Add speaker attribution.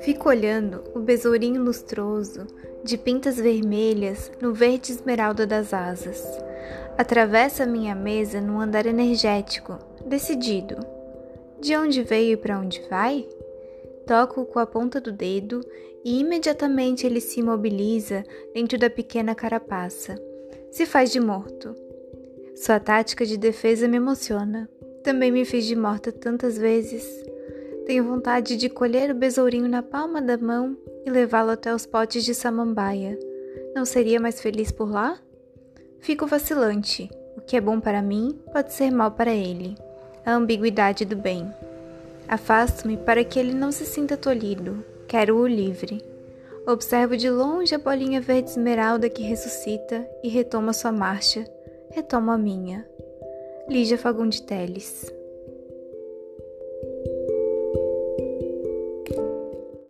Speaker 1: Fico olhando o besourinho lustroso, de pintas vermelhas no verde esmeralda das asas. Atravessa minha mesa num andar energético, decidido. De onde veio e para onde vai? Toco com a ponta do dedo e imediatamente ele se imobiliza dentro da pequena carapaça. Se faz de morto. Sua tática de defesa me emociona. Também me fiz de morta tantas vezes. Tenho vontade de colher o besourinho na palma da mão e levá-lo até os potes de samambaia. Não seria mais feliz por lá? Fico vacilante. O que é bom para mim pode ser mal para ele. A ambiguidade do bem. Afasto-me para que ele não se sinta tolhido. Quero-o livre. Observo de longe a bolinha verde esmeralda que ressuscita e retoma sua marcha. Retomo a minha. Lígia Fagundes Teles